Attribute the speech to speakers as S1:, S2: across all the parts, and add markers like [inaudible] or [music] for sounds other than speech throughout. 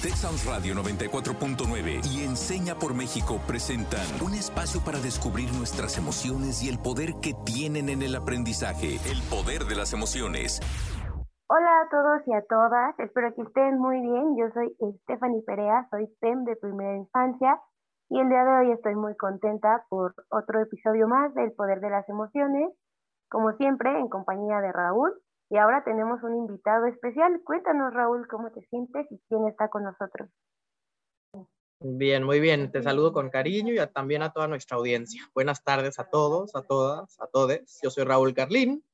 S1: Texas Radio 94.9 y Enseña por México presentan un espacio para descubrir nuestras emociones y el poder que tienen en el aprendizaje. El poder de las emociones.
S2: Hola a todos y a todas, espero que estén muy bien. Yo soy Stephanie Perea, soy PEM de primera infancia y el día de hoy estoy muy contenta por otro episodio más del Poder de las Emociones, como siempre en compañía de Raúl. Y ahora tenemos un invitado especial. Cuéntanos, Raúl, cómo te sientes y quién está con nosotros.
S3: Bien, muy bien. Te saludo con cariño y también a toda nuestra audiencia. Buenas tardes a todos, a todas, a todes. Yo soy Raúl Carlín,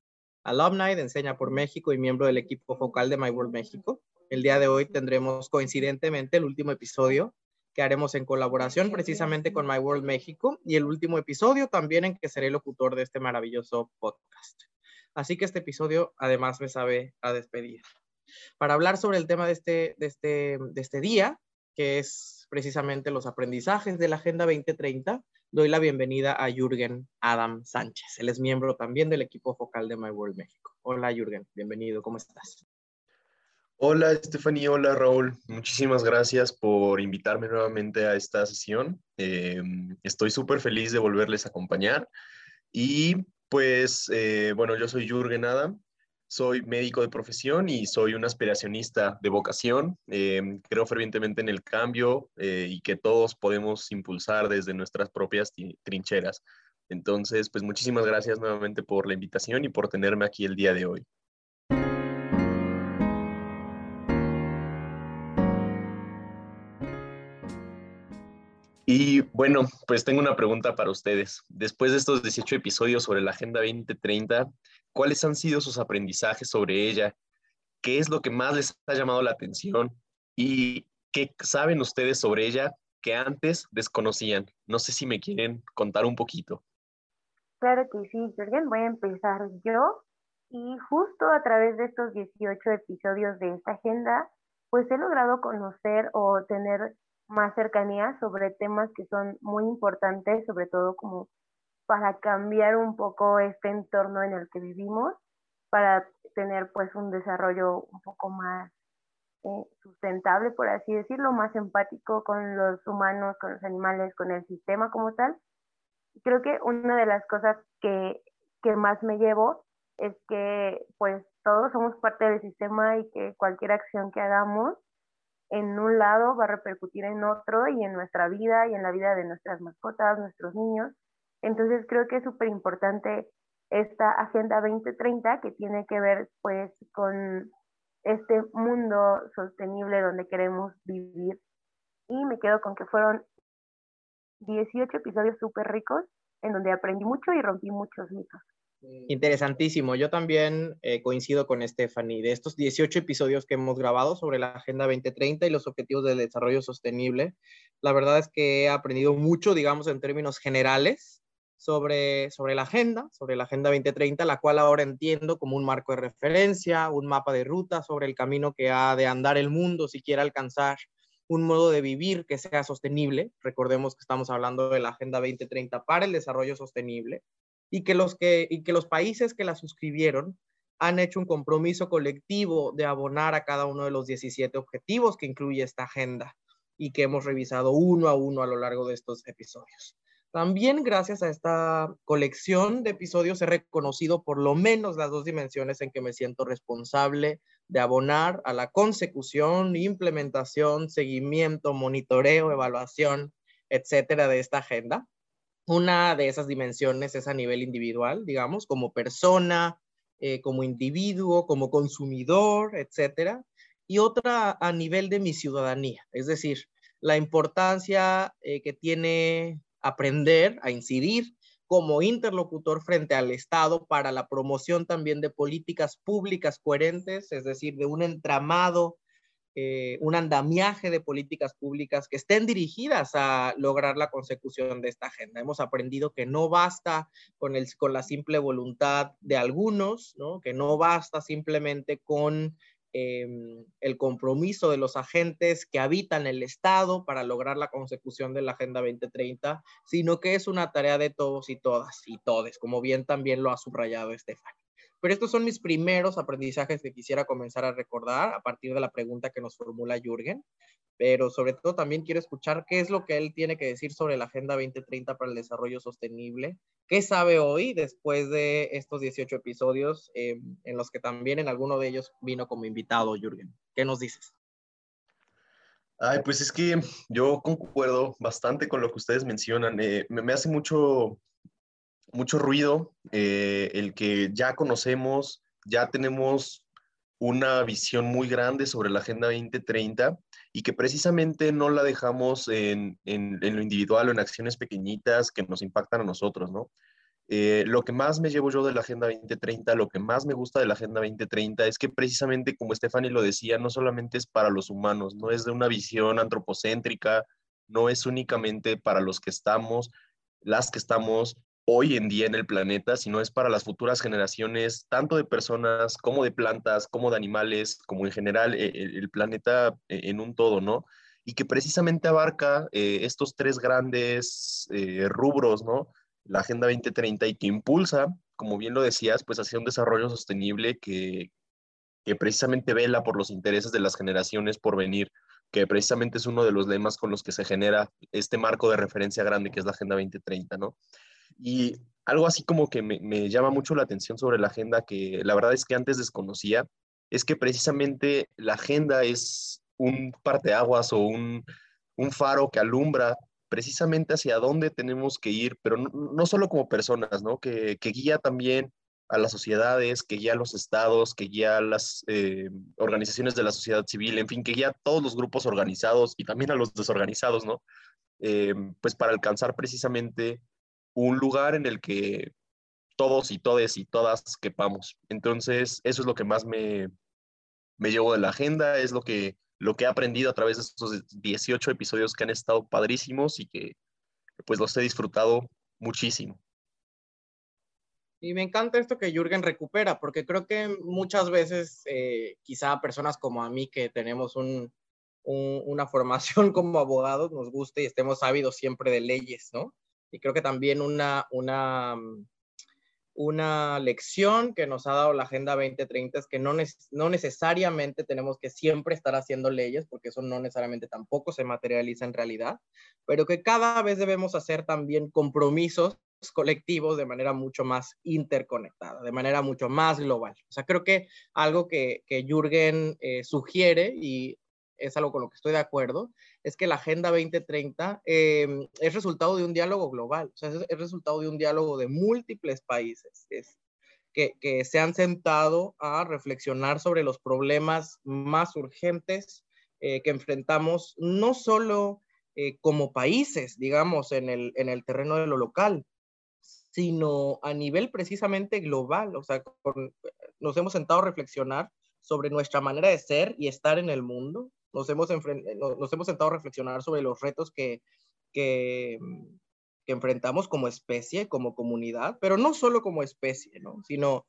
S3: alumni de Enseña por México y miembro del equipo focal de My World México. El día de hoy tendremos coincidentemente el último episodio que haremos en colaboración precisamente con My World México y el último episodio también en que seré locutor de este maravilloso podcast. Así que este episodio además me sabe a despedir. Para hablar sobre el tema de este, de este, de este día, que es precisamente los aprendizajes de la Agenda 2030, doy la bienvenida a Jürgen Adam Sánchez. Él es miembro también del equipo focal de My World México. Hola Jürgen, bienvenido, ¿cómo estás?
S4: Hola Stephanie, hola Raúl. Muchísimas gracias por invitarme nuevamente a esta sesión. Eh, estoy súper feliz de volverles a acompañar y pues eh, bueno, yo soy Jürgen Adam, soy médico de profesión y soy un aspiracionista de vocación. Eh, creo fervientemente en el cambio eh, y que todos podemos impulsar desde nuestras propias trincheras. Entonces, pues muchísimas gracias nuevamente por la invitación y por tenerme aquí el día de hoy. Y bueno, pues tengo una pregunta para ustedes. Después de estos 18 episodios sobre la Agenda 2030, ¿cuáles han sido sus aprendizajes sobre ella? ¿Qué es lo que más les ha llamado la atención? ¿Y qué saben ustedes sobre ella que antes desconocían? No sé si me quieren contar un poquito.
S2: Claro que sí, Jorgen. Voy a empezar yo. Y justo a través de estos 18 episodios de esta agenda, pues he logrado conocer o tener más cercanía sobre temas que son muy importantes, sobre todo como para cambiar un poco este entorno en el que vivimos, para tener pues un desarrollo un poco más eh, sustentable, por así decirlo, más empático con los humanos, con los animales, con el sistema como tal. Creo que una de las cosas que, que más me llevo es que pues todos somos parte del sistema y que cualquier acción que hagamos en un lado va a repercutir en otro y en nuestra vida y en la vida de nuestras mascotas, nuestros niños. Entonces creo que es súper importante esta Agenda 2030 que tiene que ver pues con este mundo sostenible donde queremos vivir. Y me quedo con que fueron 18 episodios súper ricos en donde aprendí mucho y rompí muchos mitos.
S3: Interesantísimo. Yo también eh, coincido con Stephanie. De estos 18 episodios que hemos grabado sobre la Agenda 2030 y los Objetivos de Desarrollo Sostenible, la verdad es que he aprendido mucho, digamos, en términos generales sobre, sobre la agenda, sobre la Agenda 2030, la cual ahora entiendo como un marco de referencia, un mapa de ruta sobre el camino que ha de andar el mundo si quiere alcanzar un modo de vivir que sea sostenible. Recordemos que estamos hablando de la Agenda 2030 para el desarrollo sostenible y que los, que, y que los países que la suscribieron han hecho un compromiso colectivo de abonar a cada uno de los 17 objetivos que incluye esta agenda y que hemos revisado uno a uno a lo largo de estos episodios. También gracias a esta colección de episodios he reconocido por lo menos las dos dimensiones en que me siento responsable de abonar a la consecución, implementación, seguimiento, monitoreo, evaluación, etcétera, de esta agenda. Una de esas dimensiones es a nivel individual, digamos, como persona, eh, como individuo, como consumidor, etcétera. Y otra a nivel de mi ciudadanía, es decir, la importancia eh, que tiene aprender a incidir como interlocutor frente al Estado para la promoción también de políticas públicas coherentes, es decir, de un entramado eh, un andamiaje de políticas públicas que estén dirigidas a lograr la consecución de esta agenda. Hemos aprendido que no basta con, el, con la simple voluntad de algunos, ¿no? que no basta simplemente con em, el compromiso de los agentes que habitan el Estado para lograr la consecución de la Agenda 2030, sino que es una tarea de todos y todas y todes, como bien también lo ha subrayado Estefan. Pero estos son mis primeros aprendizajes que quisiera comenzar a recordar a partir de la pregunta que nos formula Jürgen. pero sobre todo también quiero escuchar qué es lo que él tiene que decir sobre la Agenda 2030 para el Desarrollo Sostenible. ¿Qué sabe hoy después de estos 18 episodios eh, en los que también en alguno de ellos vino como invitado, Jürgen? ¿Qué nos dices?
S4: Ay, pues es que yo concuerdo bastante con lo que ustedes mencionan. Eh, me, hace mucho, mucho ruido eh, el que ya conocemos, ya tenemos una visión muy grande sobre la Agenda 2030 y que precisamente no la dejamos en, en, en, lo individual o en acciones pequeñitas que nos impactan a nosotros, ¿no? Eh, lo que más me llevo yo de la Agenda 2030, lo que más me gusta de la Agenda 2030 es que precisamente, como Stephanie lo decía, no solamente es para los humanos, no es de una visión antropocéntrica, no es únicamente para los que estamos, las que estamos hoy en día en el planeta, sino es para las futuras generaciones, tanto de personas como de plantas, como de animales, como en general eh, el, planeta eh, en un todo, ¿no? Y que precisamente abarca estos tres grandes rubros, ¿no? la Agenda 2030 y que impulsa, como bien lo decías, pues hacia un desarrollo sostenible que, que precisamente vela por los intereses de las generaciones por venir, que precisamente es uno de los lemas con los que se genera este marco de referencia grande que es la Agenda 2030, ¿no? Y algo así como que me, llama mucho la atención sobre la agenda, que la verdad es que antes desconocía, es que precisamente la agenda es un parteaguas o un, un faro que alumbra precisamente hacia dónde tenemos que ir, pero no, solo como personas, ¿no? Que, guía también a las sociedades, que guía a los estados, que guía a las eh, organizaciones de la sociedad civil, en fin, que guía a todos los grupos organizados y también a los desorganizados, ¿no? Eh, pues para alcanzar precisamente un lugar en el que todos y todes y todas quepamos. Entonces, eso es lo que más me, me llevo de la agenda, es lo que lo que he aprendido a través de estos 18 episodios que han estado padrísimos y que pues los he disfrutado muchísimo.
S3: Y me encanta esto que Jürgen recupera, porque creo que muchas veces, eh, quizá personas como a mí que tenemos un, una formación [laughs] como abogados, nos guste y estemos ávidos siempre de leyes, ¿no? Y creo que también una, una, una lección que nos ha dado la Agenda 2030 es que no, no necesariamente tenemos que siempre estar haciendo leyes, porque eso no necesariamente tampoco se materializa en realidad, pero que cada vez debemos hacer también compromisos colectivos de manera mucho más interconectada, de manera mucho más global. O sea, creo que algo que, que Jürgen eh, sugiere, y es algo con lo que estoy de acuerdo, es que la Agenda 2030 em, es resultado de un diálogo global, es, resultado de un diálogo de múltiples países que, que, se han sentado a reflexionar sobre los problemas más urgentes eh, que enfrentamos, no solo eh, como países, digamos, en el, en el terreno de lo local, sino a nivel precisamente global. O sea, nos hemos sentado a reflexionar sobre nuestra manera de ser y estar en el mundo, nos hemos, nos hemos sentado a reflexionar sobre los retos que, que, que, enfrentamos como especie, como comunidad, pero no solo como especie, ¿no? sino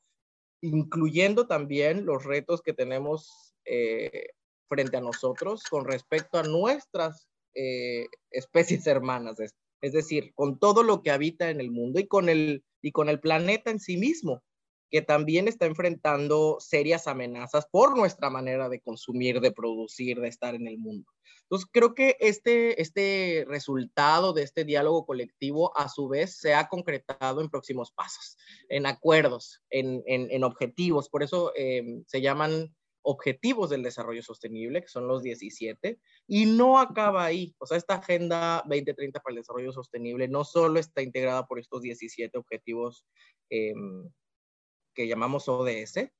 S3: incluyendo también los retos que tenemos eh, frente a nosotros con respecto a nuestras eh, especies hermanas, es, es, decir, con todo lo que habita en el mundo y con el, y con el planeta en sí mismo que también está enfrentando serias amenazas por nuestra manera de consumir, de producir, de estar en el mundo. Entonces, creo que este, este resultado de este diálogo colectivo, a su vez, se ha concretado en próximos pasos, en acuerdos, en, en, objetivos. Por eso eh, se llaman objetivos del desarrollo sostenible, que son los 17, y no acaba ahí. O sea, esta Agenda 2030 para el Desarrollo Sostenible no solo está integrada por estos 17 objetivos eh, que llamamos ODS,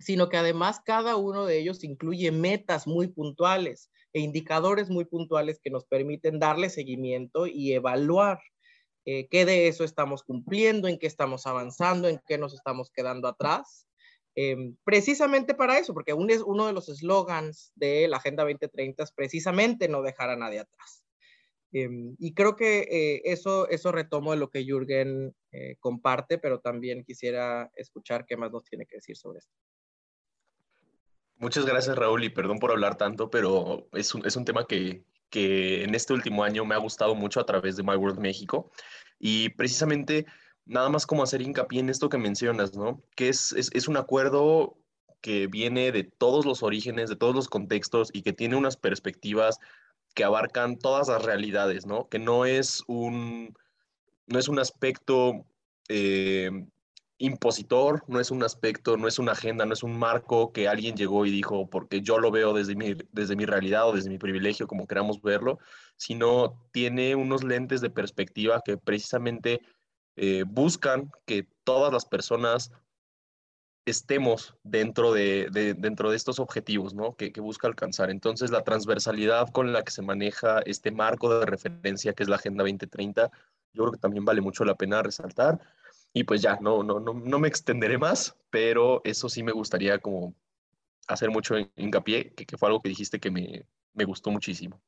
S3: sino que además cada uno de ellos incluye metas muy puntuales e indicadores muy puntuales que nos permiten darle seguimiento y evaluar eh, qué de eso estamos cumpliendo, en qué estamos avanzando, en qué nos estamos quedando atrás. Em, precisamente para eso, porque es uno de los eslogans de la Agenda 2030 es precisamente no dejar a nadie atrás. Em, y creo que eh, eso, eso retomo de lo que Jürgen eh, comparte, pero también quisiera escuchar qué más nos tiene que decir sobre esto.
S4: Muchas gracias, Raúl, y perdón por hablar tanto, pero es un, es un tema que, que, en este último año me ha gustado mucho a través de My World México. Y precisamente, nada más como hacer hincapié en esto que mencionas, ¿no? Que es, es, es un acuerdo que viene de todos los orígenes, de todos los contextos y que tiene unas perspectivas que abarcan todas las realidades, ¿no? Que no es un, no es un aspecto eh, impositor, no es un aspecto, no es una agenda, no es un marco que alguien llegó y dijo, porque yo lo veo desde mi, desde mi realidad o desde mi privilegio, como queramos verlo, sino tiene unos lentes de perspectiva que precisamente eh, buscan que todas las personas estemos dentro de, dentro de estos objetivos ¿no? que, que, busca alcanzar. Entonces, la transversalidad con la que se maneja este marco de referencia que es la Agenda 2030, yo creo que también vale mucho la pena resaltar. Y pues ya, no, no, no, no me extenderé más, pero eso sí me gustaría como hacer mucho hincapié, que, que fue algo que dijiste que me, me gustó muchísimo.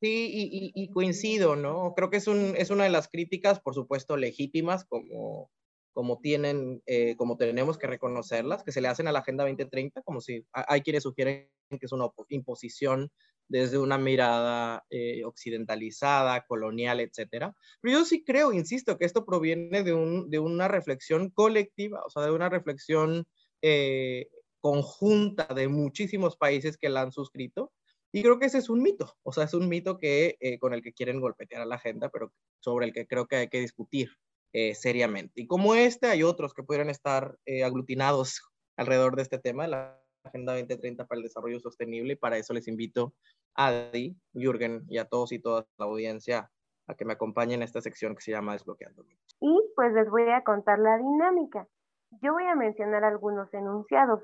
S3: Sí, y, y, coincido, ¿no? Creo que es, un, es una de las críticas, por supuesto, legítimas, como, como tienen, eh, como tenemos que reconocerlas, que se le hacen a la Agenda 2030, como si hay quienes sugieren que es una imposición desde una mirada eh, occidentalizada, colonial, etcétera. Pero yo sí creo, insisto, que esto proviene de, un, de una reflexión colectiva, o sea, de una reflexión eh, conjunta de muchísimos países que la han suscrito. Y creo que ese es un mito, o sea, es un mito que, con el que quieren golpetear a la agenda, pero sobre el que creo que hay que discutir eh, seriamente. Y como este, hay otros que pudieran estar eh, aglutinados alrededor de este tema, la Agenda 2030 para el Desarrollo Sostenible, y para eso les invito a Adi, Jürgen y a todos y todas la audiencia a que me acompañen en esta sección que se llama Desbloqueando.
S2: Y pues les voy a contar la dinámica. Yo voy a mencionar algunos enunciados.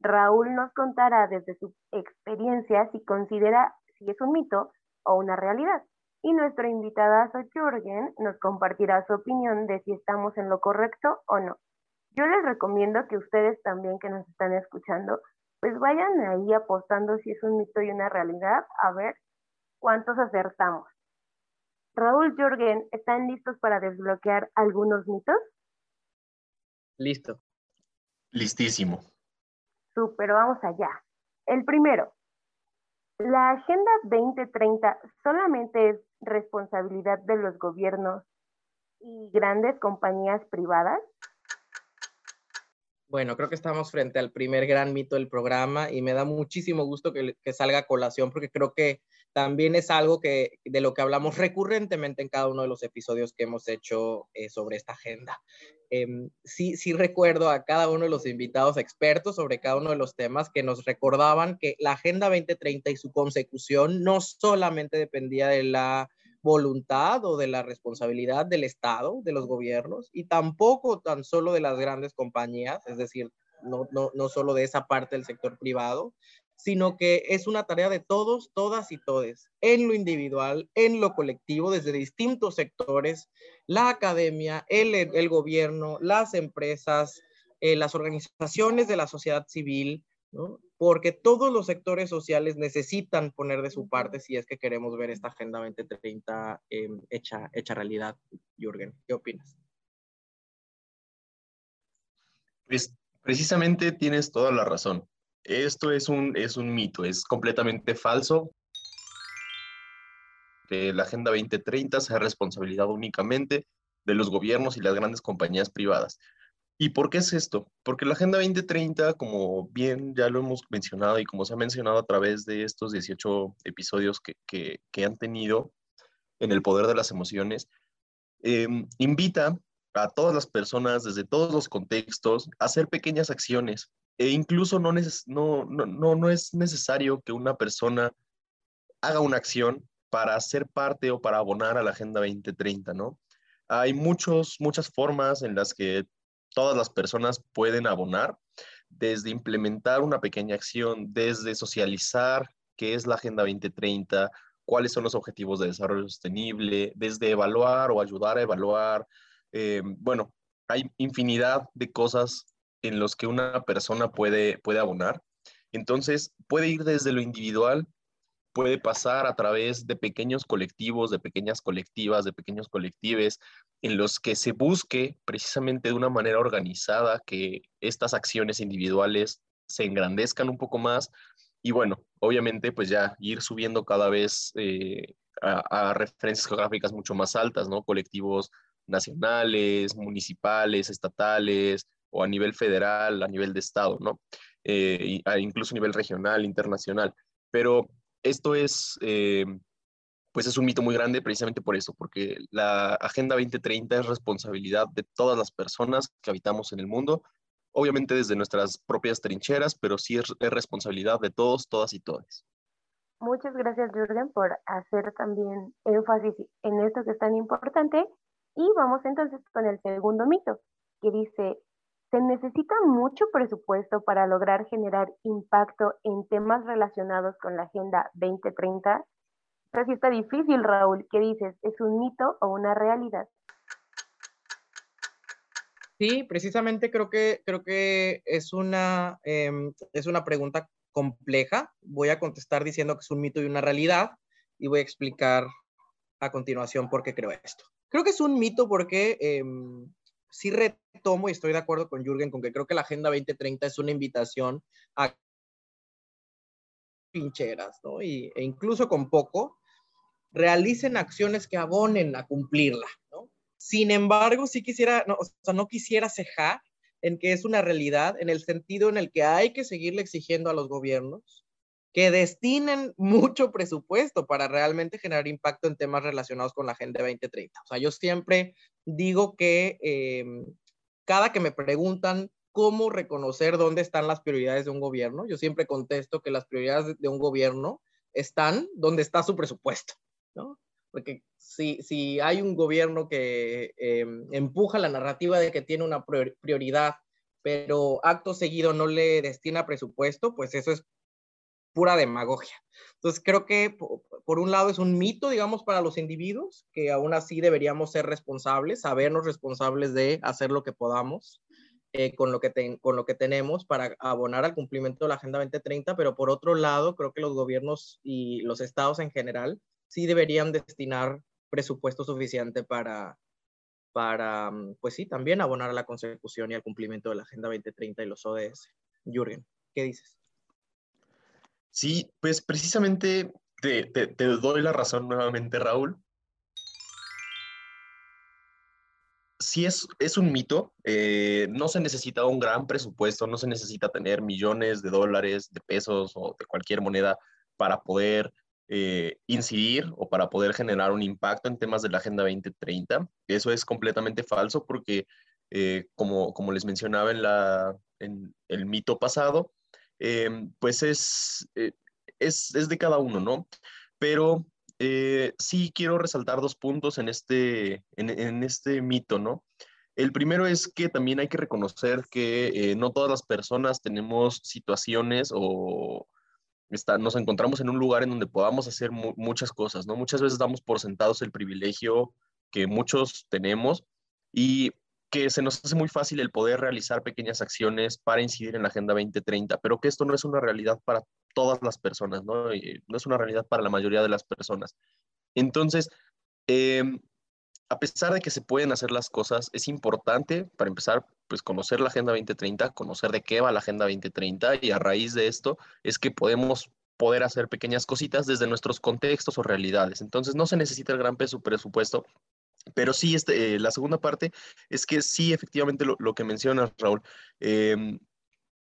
S2: Raúl nos contará desde su experiencia si considera si es un mito o una realidad y nuestro invitado Jürgen nos compartirá su opinión de si estamos en lo correcto o no. Yo les recomiendo que ustedes también que nos están escuchando, pues vayan ahí apostando si es un mito y una realidad, a ver cuántos acertamos. Raúl Jürgen, ¿están listos para desbloquear algunos mitos?
S3: Listo.
S4: Listísimo.
S2: Súper, vamos allá. El primero, ¿la Agenda 2030 solamente es responsabilidad de los gobiernos y grandes compañías privadas?
S3: Bueno, creo que estamos frente al primer gran mito del programa y me da muchísimo gusto que, salga a colación porque creo que también es algo que, de lo que hablamos recurrentemente en cada uno de los episodios que hemos hecho eh, sobre esta agenda. Em, sí, sí recuerdo a cada uno de los invitados expertos sobre cada uno de los temas que nos recordaban que la Agenda 2030 y su consecución no solamente dependía de la voluntad o de la responsabilidad del Estado, de los gobiernos, y tampoco tan solo de las grandes compañías, es decir, no, no, no solo de esa parte del sector privado, sino que es una tarea de todos, todas y todes, en lo individual, en lo colectivo, desde distintos sectores, la academia, el, el gobierno, las empresas, eh, las organizaciones de la sociedad civil, ¿no? Porque todos los sectores sociales necesitan poner de su parte si es que queremos ver esta Agenda 2030 eh, hecha, hecha realidad. Jürgen, ¿qué opinas?
S4: Pues precisamente tienes toda la razón. Esto es un, es un mito, es completamente falso. Que la Agenda 2030 sea responsabilidad únicamente de los gobiernos y las grandes compañías privadas. ¿Y por qué es esto? Porque la Agenda 2030, como bien ya lo hemos mencionado y como se ha mencionado a través de estos 18 episodios que, han tenido en el poder de las emociones, em, invita a todas las personas desde todos los contextos a hacer pequeñas acciones e incluso no, no, no, no es necesario que una persona haga una acción para ser parte o para abonar a la Agenda 2030, ¿no? Hay muchos, muchas formas en las que todas las personas pueden abonar, desde implementar una pequeña acción, desde socializar qué es la Agenda 2030, cuáles son los objetivos de desarrollo sostenible, desde evaluar o ayudar a evaluar. Eh, bueno, hay infinidad de cosas en los que una persona puede, puede abonar. Entonces, puede ir desde lo individual, puede pasar a través de pequeños colectivos, de pequeñas colectivas, de pequeños colectives, en los que se busque precisamente de una manera organizada que estas acciones individuales se engrandezcan un poco más y bueno, obviamente pues ya ir subiendo cada vez eh, a, referencias geográficas mucho más altas, ¿no? Colectivos nacionales, municipales, estatales, o a nivel federal, a nivel de Estado, ¿no? eh, incluso a nivel regional, internacional. Pero esto es, eh, pues es un mito muy grande precisamente por eso, porque la Agenda 2030 es responsabilidad de todas las personas que habitamos en el mundo, obviamente desde nuestras propias trincheras, pero sí es, es responsabilidad de todos, todas y todas.
S2: Muchas gracias, Jürgen, por hacer también énfasis en esto que es tan importante. Y vamos entonces con el segundo mito, que dice, se necesita mucho presupuesto para lograr generar impacto en temas relacionados con la Agenda 2030. Así está difícil, Raúl. ¿Qué dices? ¿Es un mito o una realidad?
S3: Sí, precisamente creo que, creo que es, una, em, es una pregunta compleja. Voy a contestar diciendo que es un mito y una realidad y voy a explicar a continuación por qué creo esto. Creo que es un mito porque eh, sí retomo y estoy de acuerdo con Jürgen con que creo que la Agenda 2030 es una invitación a pincheras, ¿no? Y, e incluso con poco, realicen acciones que abonen a cumplirla, ¿no? Sin embargo, sí quisiera, o sea, no quisiera cejar en que es una realidad en el sentido en el que hay que seguirle exigiendo a los gobiernos que destinen mucho presupuesto para realmente generar impacto en temas relacionados con la Agenda 2030. O sea, yo siempre digo que em, cada que me preguntan cómo reconocer dónde están las prioridades de un gobierno, yo siempre contesto que las prioridades de un gobierno están donde está su presupuesto, ¿no? Porque si, si hay un gobierno que em, empuja la narrativa de que tiene una prioridad, pero acto seguido no le destina presupuesto, pues eso es pura demagogia. Entonces creo que por un lado es un mito, digamos, para los individuos, que aún así deberíamos ser responsables, sabernos responsables de hacer lo que podamos eh, con, lo que con lo que tenemos para abonar al cumplimiento de la Agenda 2030, pero por otro lado creo que los gobiernos y los estados en general sí deberían destinar presupuesto suficiente para, para, pues sí, también abonar a la consecución y al cumplimiento de la Agenda 2030 y los ODS. Jürgen, ¿qué dices?
S4: Sí, pues precisamente te, doy la razón nuevamente, Raúl. Sí es, un mito, eh, no se necesita un gran presupuesto, no se necesita tener millones de dólares, de pesos o de cualquier moneda para poder eh, incidir o para poder generar un impacto en temas de la Agenda 2030. Eso es completamente falso porque, eh, como, como les mencionaba en, la, en el mito pasado, Em, pues es, eh, es, es, de cada uno, ¿no? Pero eh, sí quiero resaltar dos puntos en este, en, este mito, ¿no? El primero es que también hay que reconocer que eh, no todas las personas tenemos situaciones o está, nos encontramos en un lugar en donde podamos hacer muchas cosas, ¿no? Muchas veces damos por sentados el privilegio que muchos tenemos y que se nos hace muy fácil el poder realizar pequeñas acciones para incidir en la Agenda 2030, pero que esto no es una realidad para todas las personas, ¿no? no es una realidad para la mayoría de las personas. Entonces, em, a pesar de que se pueden hacer las cosas, es importante, para empezar, pues conocer la Agenda 2030, conocer de qué va la Agenda 2030 y a raíz de esto es que podemos poder hacer pequeñas cositas desde nuestros contextos o realidades. Entonces, no se necesita el gran presupuesto pero sí, este, eh, la segunda parte es que sí, efectivamente, lo, que mencionas, Raúl, em,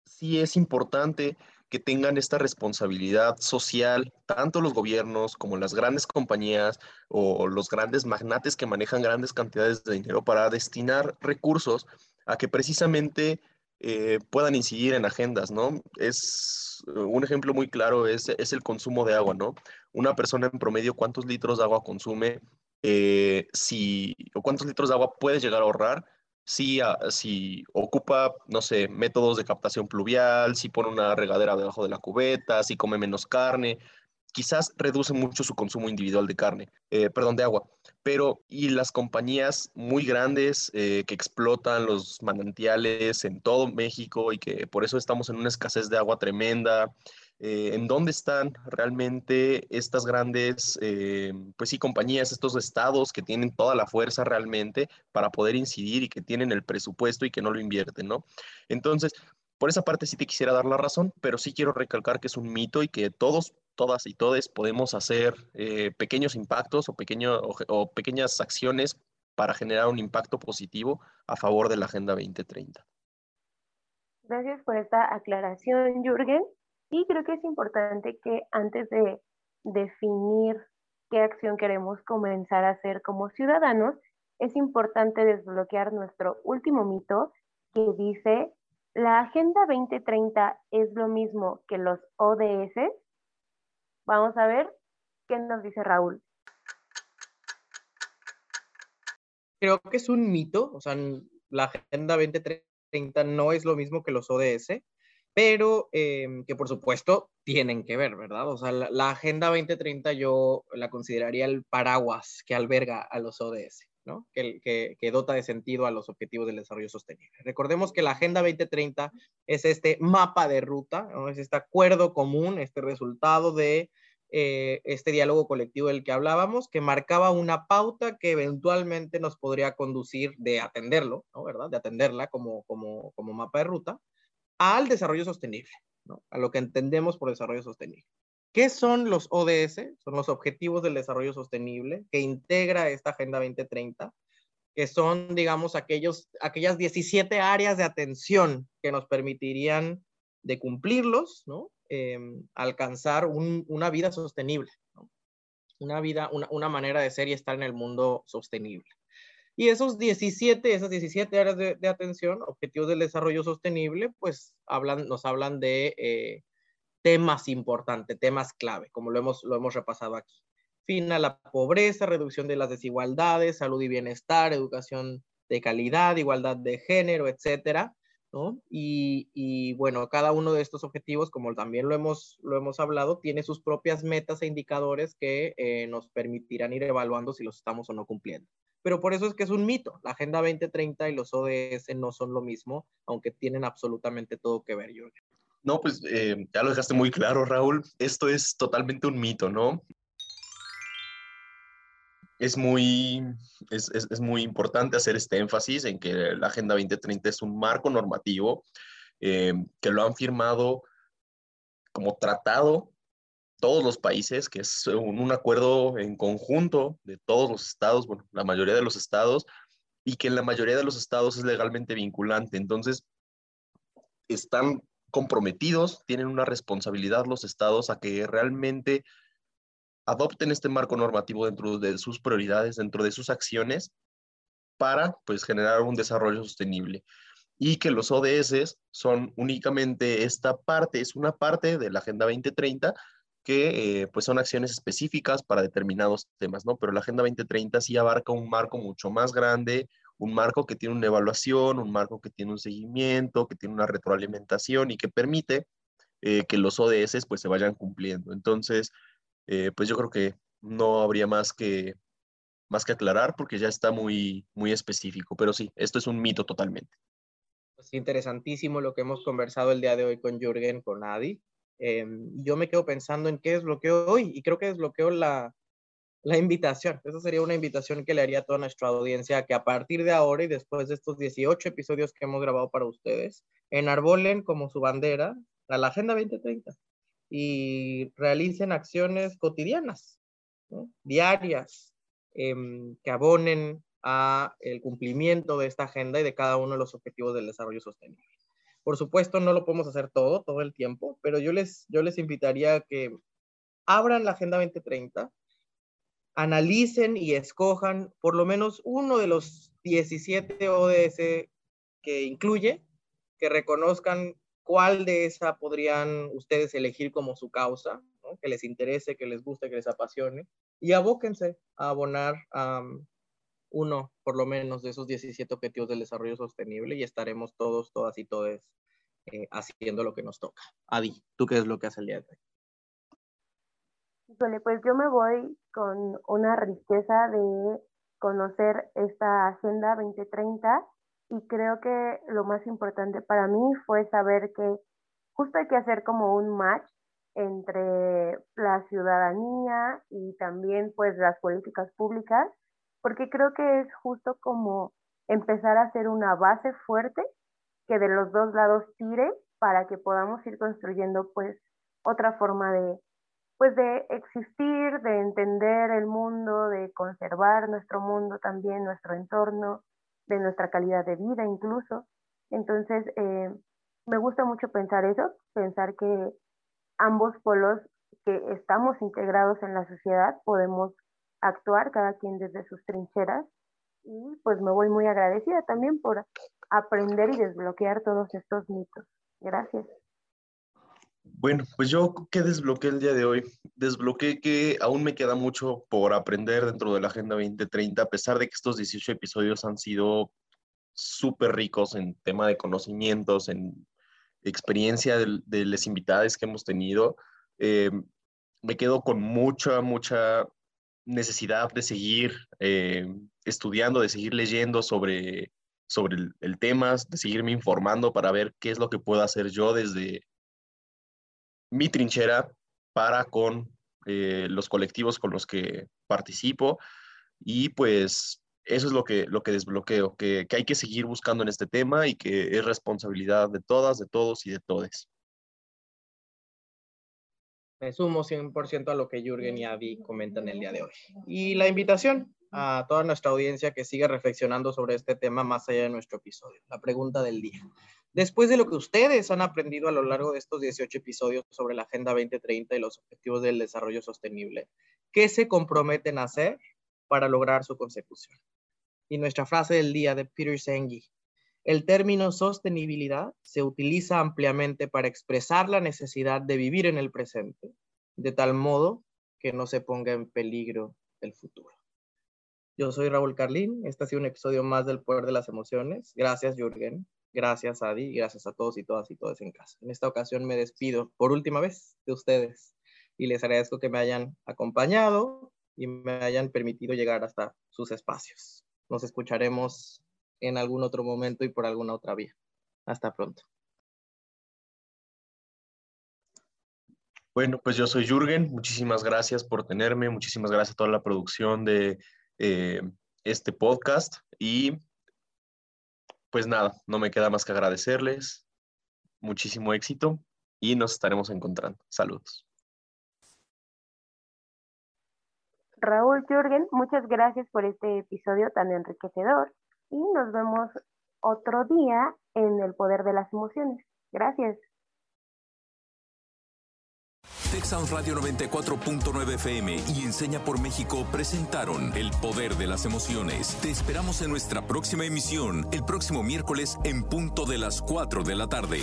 S4: sí es importante que tengan esta responsabilidad social, tanto los gobiernos como las grandes compañías o los grandes magnates que manejan grandes cantidades de dinero para destinar recursos a que precisamente eh, puedan incidir en agendas, ¿no? Es un ejemplo muy claro es, es el consumo de agua, ¿no? Una persona en promedio, ¿cuántos litros de agua consume eh, si, o cuántos litros de agua puedes llegar a ahorrar si, ah, si ocupa, no sé, métodos de captación pluvial, si pone una regadera debajo de la cubeta, si come menos carne, quizás reduce mucho su consumo individual de carne, eh, perdón, de agua. Pero, y las compañías muy grandes eh, que explotan los manantiales en todo México y que por eso estamos en una escasez de agua tremenda, eh, en dónde están realmente estas grandes, eh, pues sí, compañías, estos estados que tienen toda la fuerza realmente para poder incidir y que tienen el presupuesto y que no lo invierten, ¿no? Entonces, por esa parte sí te quisiera dar la razón, pero sí quiero recalcar que es un mito y que todos, todas y todes podemos hacer eh, pequeños impactos o, o pequeñas acciones para generar un impacto positivo a favor de la Agenda 2030.
S2: Gracias por esta aclaración, Jürgen. Y creo que es importante que antes de definir qué acción queremos comenzar a hacer como ciudadanos, es importante desbloquear nuestro último mito que dice, ¿la Agenda 2030 es lo mismo que los ODS? Vamos a ver qué nos dice Raúl.
S3: Creo que es un mito, o sea, la Agenda 2030 no es lo mismo que los ODS, pero em, que por supuesto tienen que ver, ¿verdad? O sea, la, Agenda 2030 yo la consideraría el paraguas que alberga a los ODS. ¿no? Que, que, dota de sentido a los objetivos del desarrollo sostenible. Recordemos que la Agenda 2030 es este mapa de ruta, ¿no? es este acuerdo común, este resultado de eh, este diálogo colectivo del que hablábamos, que marcaba una pauta que eventualmente nos podría conducir de atenderlo, ¿no? ¿verdad? De atenderla como, como, como mapa de ruta, al desarrollo sostenible, a lo que entendemos por desarrollo sostenible. ¿Qué son los ODS? Son los Objetivos del Desarrollo Sostenible que integra esta Agenda 2030, que son, digamos, aquellos, aquellas 17 áreas de atención que nos permitirían de cumplirlos, ¿no? Em, alcanzar una vida sostenible, una vida, una, manera de ser y estar en el mundo sostenible. Y esos 17, esas 17 áreas de, atención, objetivos del desarrollo sostenible, pues nos hablan de eh, temas importantes, temas clave, como lo hemos, lo hemos repasado aquí. Fin a la pobreza, reducción de las desigualdades, salud y bienestar, educación de calidad, igualdad de género, etcétera. Y, bueno, cada uno de estos objetivos, como también lo hemos, lo hemos hablado, tiene sus propias metas e indicadores que eh, nos permitirán ir evaluando si los estamos o no cumpliendo pero por eso es que es un mito. La Agenda 2030 y los ODS no son lo mismo, aunque tienen absolutamente todo que ver, Jürgen.
S4: No, pues eh, ya lo dejaste muy claro, Raúl. Esto es totalmente un mito, ¿no? Es muy, es, es, es muy importante hacer este énfasis en que la Agenda 2030 es un marco normativo eh, que lo han firmado como tratado todos los países, que es un, un, acuerdo en conjunto de todos los estados, bueno, la mayoría de los estados, y que en la mayoría de los estados es legalmente vinculante. Entonces, están comprometidos, tienen una responsabilidad los estados a que realmente adopten este marco normativo dentro de sus prioridades, dentro de sus acciones, para pues generar un desarrollo sostenible. Y que los ODS son únicamente esta parte, es una parte de la Agenda 2030, que eh, pues son acciones específicas para determinados temas, ¿no? Pero la Agenda 2030 sí abarca un marco mucho más grande, un marco que tiene una evaluación, un marco que tiene un seguimiento, que tiene una retroalimentación y que permite eh, que los ODS pues se vayan cumpliendo. Entonces, eh, pues yo creo que no habría más que, más que aclarar porque ya está muy, muy específico, pero sí, esto es un mito totalmente.
S3: Pues interesantísimo lo que hemos conversado el día de hoy con Jürgen, con Adi. Em, yo me quedo pensando en qué desbloqueo hoy y creo que desbloqueo la, la invitación. Esa sería una invitación que le haría a toda nuestra audiencia que a partir de ahora y después de estos 18 episodios que hemos grabado para ustedes, enarbolen como su bandera la Agenda 2030 y realicen acciones cotidianas, diarias, em, que abonen a el cumplimiento de esta agenda y de cada uno de los objetivos del desarrollo sostenible. Por supuesto, no lo podemos hacer todo, todo el tiempo, pero yo les, yo les invitaría a que abran la Agenda 2030, analicen y escojan por lo menos uno de los 17 ODS que incluye, que reconozcan cuál de esa podrían ustedes elegir como su causa, que les interese, que les guste, que les apasione, y abóquense a abonar a uno, por lo menos, de esos 17 objetivos del desarrollo sostenible y estaremos todos, todas y todos eh, haciendo lo que nos toca. Adi, ¿tú qué es lo que hace el día de hoy?
S2: pues yo me voy con una riqueza de conocer esta Agenda 2030 y creo que lo más importante para mí fue saber que justo hay que hacer como un match entre la ciudadanía y también pues las políticas públicas, porque creo que es justo como empezar a hacer una base fuerte que de los dos lados tire para que podamos ir construyendo pues otra forma de pues de existir, de entender el mundo, de conservar nuestro mundo también, nuestro entorno, de nuestra calidad de vida incluso. Entonces, eh, me gusta mucho pensar eso, pensar que ambos polos que estamos integrados en la sociedad podemos actuar cada quien desde sus trincheras y pues me voy muy agradecida también por aprender y desbloquear todos estos mitos. Gracias.
S4: Bueno, pues yo que desbloqueé el día de hoy, desbloqueé que aún me queda mucho por aprender dentro de la Agenda 2030, a pesar de que estos 18 episodios han sido súper ricos en tema de conocimientos, en experiencia de, las invitadas que hemos tenido. Eh, me quedo con mucha, mucha necesidad de seguir eh, estudiando, de seguir leyendo sobre, sobre el, tema, de seguirme informando para ver qué es lo que puedo hacer yo desde mi trinchera para con eh, los colectivos con los que participo. Y pues eso es lo que, lo que desbloqueo, que, que hay que seguir buscando en este tema y que es responsabilidad de todas, de todos y de todes.
S3: Me sumo 100% a lo que Jürgen y Avi comentan el día de hoy. Y la invitación a toda nuestra audiencia que siga reflexionando sobre este tema más allá de nuestro episodio. La pregunta del día. Después de lo que ustedes han aprendido a lo largo de estos 18 episodios sobre la Agenda 2030 y los Objetivos del Desarrollo Sostenible, ¿qué se comprometen a hacer para lograr su consecución? Y nuestra frase del día de Peter Senge. El término sostenibilidad se utiliza ampliamente para expresar la necesidad de vivir en el presente, de tal modo que no se ponga en peligro el futuro. Yo soy Raúl Carlín, este ha sido un episodio más del Poder de las Emociones. Gracias, Jürgen. Gracias, Adi. Gracias a todos y todas y todos en casa. En esta ocasión me despido por última vez de ustedes y les agradezco que me hayan acompañado y me hayan permitido llegar hasta sus espacios. Nos escucharemos en algún otro momento y por alguna otra vía. Hasta pronto.
S4: Bueno, pues yo soy Jürgen, muchísimas gracias por tenerme, muchísimas gracias a toda la producción de eh, este podcast y pues nada, no me queda más que agradecerles, muchísimo éxito y nos estaremos encontrando. Saludos.
S2: Raúl Jürgen, muchas gracias por este episodio tan enriquecedor y nos vemos otro día en el poder de las emociones. Gracias.
S1: Texas Radio 94.9 FM y Enseña por México presentaron El Poder de las Emociones. Te esperamos en nuestra próxima emisión, el próximo miércoles en punto de las 4 de la tarde.